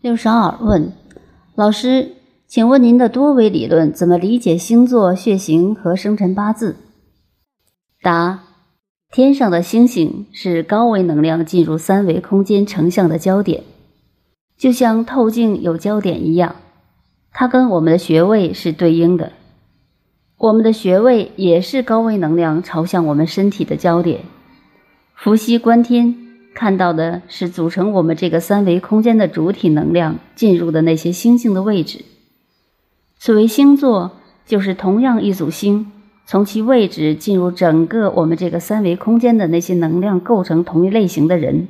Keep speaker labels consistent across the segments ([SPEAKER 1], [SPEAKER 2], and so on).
[SPEAKER 1] 六十二问：老师，请问您的多维理论怎么理解星座、血型和生辰八字？答：天上的星星是高维能量进入三维空间成像的焦点，就像透镜有焦点一样，它跟我们的穴位是对应的。我们的穴位也是高维能量朝向我们身体的焦点。伏羲观天看到的是组成我们这个三维空间的主体能量进入的那些星星的位置。所谓星座，就是同样一组星从其位置进入整个我们这个三维空间的那些能量构成同一类型的人。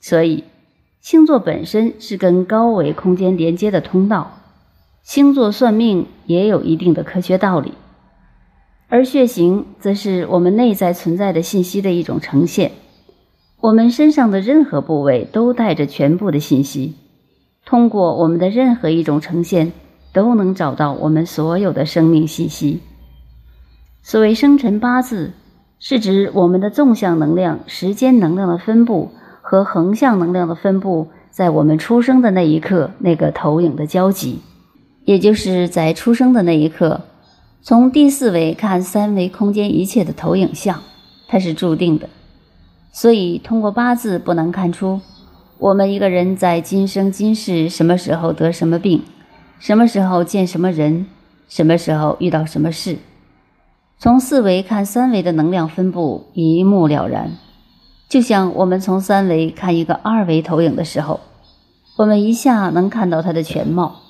[SPEAKER 1] 所以，星座本身是跟高维空间连接的通道。星座算命也有一定的科学道理。而血型则是我们内在存在的信息的一种呈现。我们身上的任何部位都带着全部的信息，通过我们的任何一种呈现，都能找到我们所有的生命信息。所谓生辰八字，是指我们的纵向能量、时间能量的分布和横向能量的分布，在我们出生的那一刻那个投影的交集，也就是在出生的那一刻。从第四维看三维空间一切的投影像，它是注定的，所以通过八字不难看出，我们一个人在今生今世什么时候得什么病，什么时候见什么人，什么时候遇到什么事。从四维看三维的能量分布一目了然，就像我们从三维看一个二维投影的时候，我们一下能看到它的全貌。